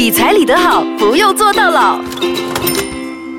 理财理得好，不用做到老。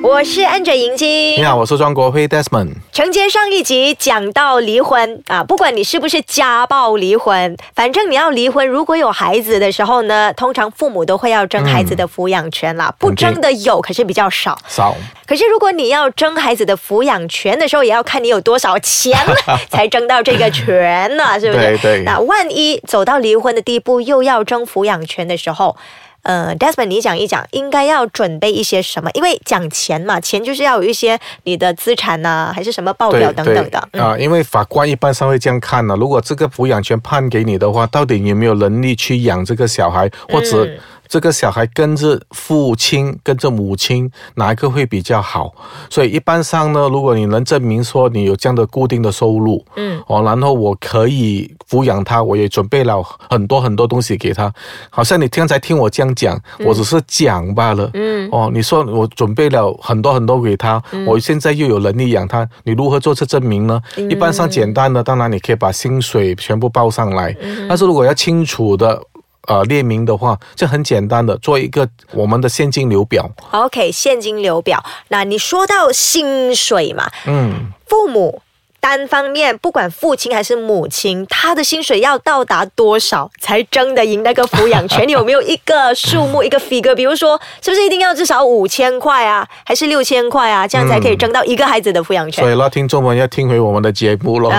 我是 Angel 银金。你好，我是庄国辉 Desmond。承接上一集讲到离婚啊，不管你是不是家暴离婚，反正你要离婚，如果有孩子的时候呢，通常父母都会要争孩子的抚养权啦。不争的有，可是比较少。少。可是如果你要争孩子的抚养权的时候，也要看你有多少钱 才争到这个权呢，是不是？对对。那万一走到离婚的地步，又要争抚养权的时候。呃，Desmond，你讲一讲，应该要准备一些什么？因为讲钱嘛，钱就是要有一些你的资产呐，还是什么报表等等的啊。因为法官一般上会这样看呢，如果这个抚养权判给你的话，到底有没有能力去养这个小孩，或者？这个小孩跟着父亲，跟着母亲，哪一个会比较好？所以一般上呢，如果你能证明说你有这样的固定的收入，嗯，哦，然后我可以抚养他，我也准备了很多很多东西给他。好像你刚才听我这样讲，我只是讲罢了，嗯，哦，你说我准备了很多很多给他，我现在又有能力养他，你如何做出证明呢？一般上简单的，当然你可以把薪水全部报上来，但是如果要清楚的。呃，列明的话，就很简单的做一个我们的现金流表。OK，现金流表。那你说到薪水嘛，嗯，父母。单方面，不管父亲还是母亲，他的薪水要到达多少才争得赢那个抚养权？你有没有一个数目，一个 figure？比如说，是不是一定要至少五千块啊，还是六千块啊？这样才可以争到一个孩子的抚养权？所以，那听众们要听回我们的节目喽。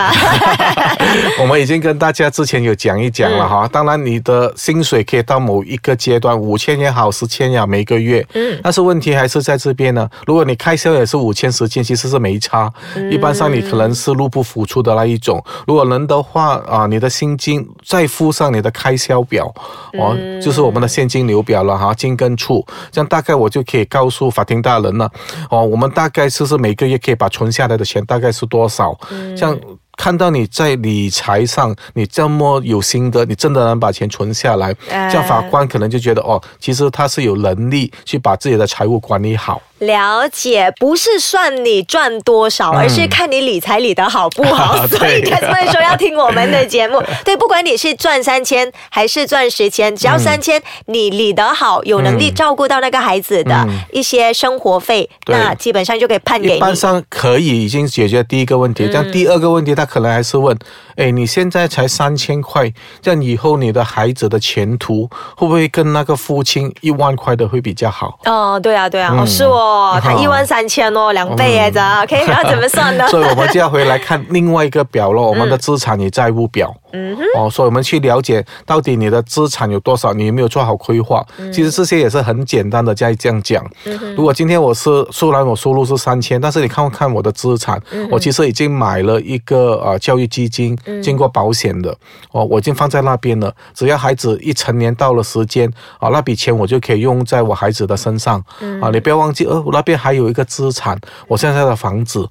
我们已经跟大家之前有讲一讲了哈。当然，你的薪水可以到某一个阶段，五千也好，十千也好，每个月。嗯。但是问题还是在这边呢。如果你开销也是五千、十千，其实是没差。一般上，你可能是。入不敷出的那一种，如果能的话啊，你的薪金再附上你的开销表，哦，就是我们的现金流表了哈，进跟出，这样大概我就可以告诉法庭大人了，哦，我们大概就是每个月可以把存下来的钱大概是多少，像。看到你在理财上你这么有心得，你真的能把钱存下来，这样法官可能就觉得哦，其实他是有能力去把自己的财务管理好。了解，不是算你赚多少，而是看你理财理得好不好。所以才所以说要听我们的节目。对，不管你是赚三千还是赚十千，只要三千你理得好，有能力照顾到那个孩子的一些生活费，那基本上就可以判给你。一般上可以已经解决第一个问题，但第二个问题他。可能还是问，哎，你现在才三千块，这样以后你的孩子的前途会不会跟那个父亲一万块的会比较好？哦，对啊，对啊，哦，是哦，他一万三千哦，两倍哎，这 OK，那怎么算呢？所以我们就要回来看另外一个表了，我们的资产与债务表。嗯哼，哦，所以我们去了解到底你的资产有多少，你有没有做好规划？其实这些也是很简单的，在这样讲。如果今天我是虽然我收入是三千，但是你看看我的资产，我其实已经买了一个呃教育基金，经过保险的，哦，我已经放在那边了。只要孩子一成年到了时间，啊，那笔钱我就可以用在我孩子的身上。啊，你不要忘记，呃，我那边还有一个资产，我现在的房子。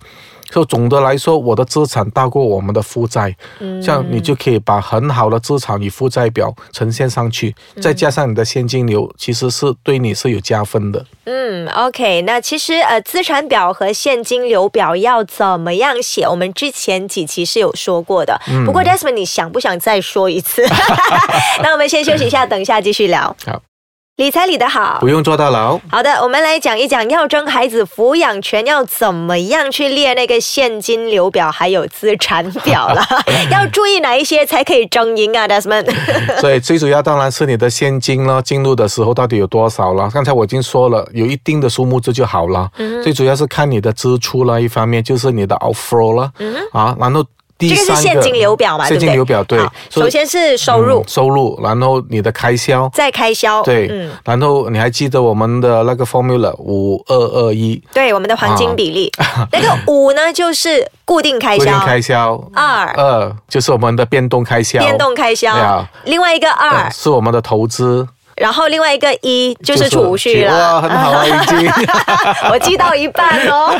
就总的来说，我的资产大过我们的负债，嗯这样你就可以把很好的资产与负债表呈现上去，再加上你的现金流，其实是对你是有加分的。嗯，OK，那其实呃，资产表和现金流表要怎么样写？我们之前几期是有说过的。不过 Desmond，你想不想再说一次？那我们先休息一下，等一下继续聊。好。理财理得好，不用坐大牢。好的，我们来讲一讲，要争孩子抚养权，要怎么样去列那个现金流表，还有资产表了。要注意哪一些才可以争赢啊，Desmond？所以最主要当然是你的现金了，进入的时候到底有多少了？刚才我已经说了，有一定的数目这就好了。最主要是看你的支出了，一方面就是你的 outflow 了，啊，然后。这个是现金流表嘛？现金流表对。首先是收入，收入，然后你的开销，再开销，对，嗯，然后你还记得我们的那个 formula 五二二一？对，我们的黄金比例。那个五呢，就是固定开销，固定开销。二二就是我们的变动开销，变动开销。另外一个二是我们的投资。然后另外一个一就是储蓄了，哇，很好啊，已经，我记到一半哦。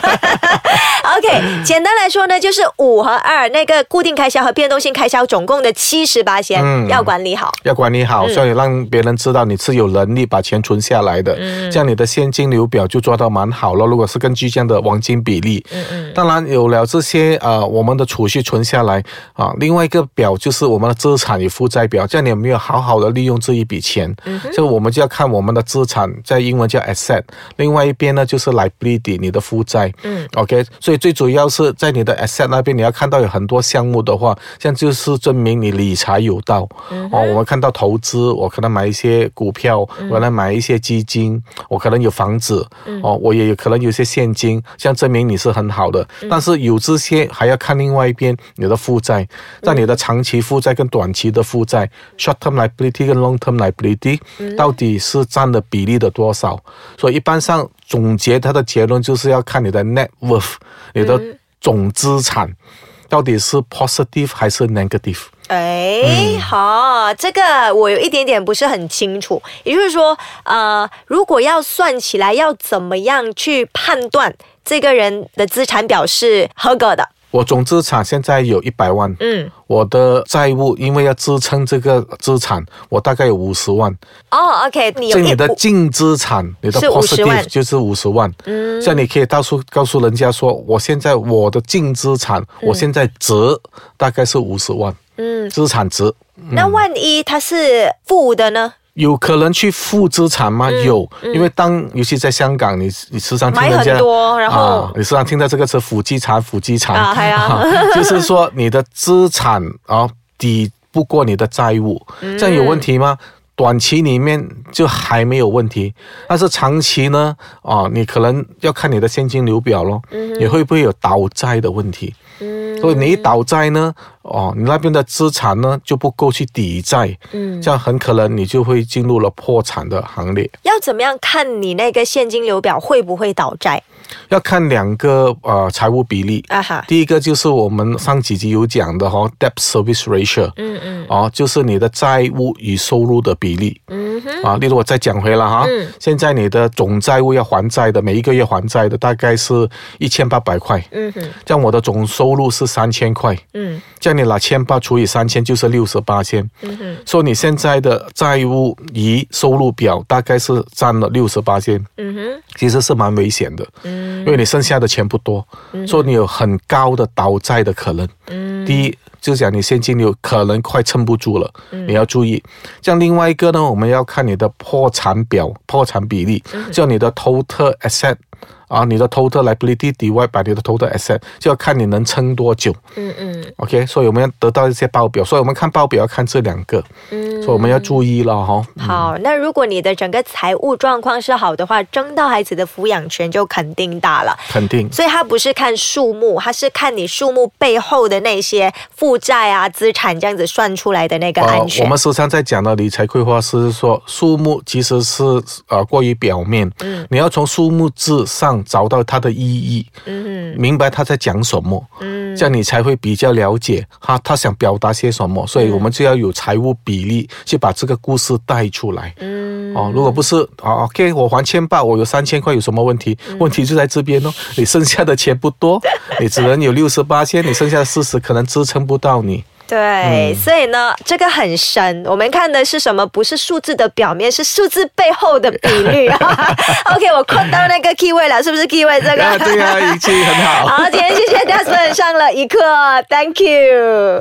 简单来说呢，就是五和二那个固定开销和变动性开销总共的七十八千，要管理好，要管理好，所以让别人知道你是有能力把钱存下来的，这样你的现金流表就抓到蛮好了。如果是根据这样的黄金比例，嗯嗯，当然有了这些呃，我们的储蓄存下来啊，另外一个表就是我们的资产与负债表，这样你有没有好好的利用这一笔钱？嗯。就我们就要看我们的资产，在英文叫 asset，另外一边呢就是 liability，你的负债。嗯，OK，所以最主要是在你的 asset 那边，你要看到有很多项目的话，这样就是证明你理财有道。哦，我们看到投资，我可能买一些股票，我可能买一些基金，我可能有房子，哦，我也有可能有些现金，这样证明你是很好的。但是有这些，还要看另外一边你的负债，在你的长期负债跟短期的负债 （short term liability 跟 long term liability） 到底是占的比例的多少？所以一般上总结它的结论就是要看你的 net worth，你的总资产到底是 positive 还是 negative。哎，好，这个我有一点点不是很清楚。也就是说，呃，如果要算起来，要怎么样去判断这个人的资产表是合格的？我总资产现在有一百万，嗯，我的债务因为要支撑这个资产，我大概有五十万。哦，OK，你有你的净资产，你的 positive 就是五十万。嗯，像你可以到处告诉人家说，我现在我的净资产，我现在值大概是五十万。嗯，资产值。那万一它是负的呢？有可能去负资产吗？有，因为当尤其在香港，你你时常听人家多，然后你时常听到这个词“负资产”，负资产啊，啊，就是说你的资产啊抵不过你的债务，这样有问题吗？短期里面就还没有问题，但是长期呢，啊，你可能要看你的现金流表咯，你会不会有倒债的问题？所以你一倒债呢？哦，你那边的资产呢就不够去抵债，嗯，这样很可能你就会进入了破产的行列。要怎么样看你那个现金流表会不会倒债？要看两个呃财务比例。啊哈。第一个就是我们上几集有讲的哈，debt service ratio，嗯嗯，哦，就是你的债务与收入的比例，嗯哼，啊，例如我再讲回了哈，嗯，现在你的总债务要还债的每一个月还债的大概是一千八百块，嗯哼，这样我的总收入是三千块，嗯，这样你拿千八除以三千就是六十八千，说你现在的债务与收入表大概是占了六十八千，嗯哼，其实是蛮危险的，嗯。因为你剩下的钱不多，说你有很高的倒债的可能。第一，就是讲你现金流可能快撑不住了，你要注意。像另外一个呢，我们要看你的破产表、破产比例，叫你的 total asset。啊，你的 total liability divide by 你的 total asset，就要看你能撑多久。嗯嗯。OK，所以我们要得到一些报表，所以我们看报表要看这两个。嗯。所以我们要注意了哈。好，那如果你的整个财务状况是好的话，争到孩子的抚养权就肯定大了。肯定。所以他不是看数目，他是看你数目背后的那些负债啊、资产这样子算出来的那个安全。我们时常在讲的理财规划是说，数目其实是呃过于表面。嗯。你要从数目字上。找到它的意义，嗯，明白他在讲什么，嗯，这样你才会比较了解他他想表达些什么。所以我们就要有财务比例去把这个故事带出来，嗯，哦，如果不是啊，OK，我还千八，我有三千块，有什么问题？问题就在这边哦，你剩下的钱不多，你只能有六十八千，你剩下的四十可能支撑不到你。对，所以呢，这个很深。我们看的是什么？不是数字的表面，是数字背后的比率。OK，我看到那个 key word 了，是不是 key word 这个？对啊，语气很好。好，今天谢谢 Desmond 上了一课，Thank you。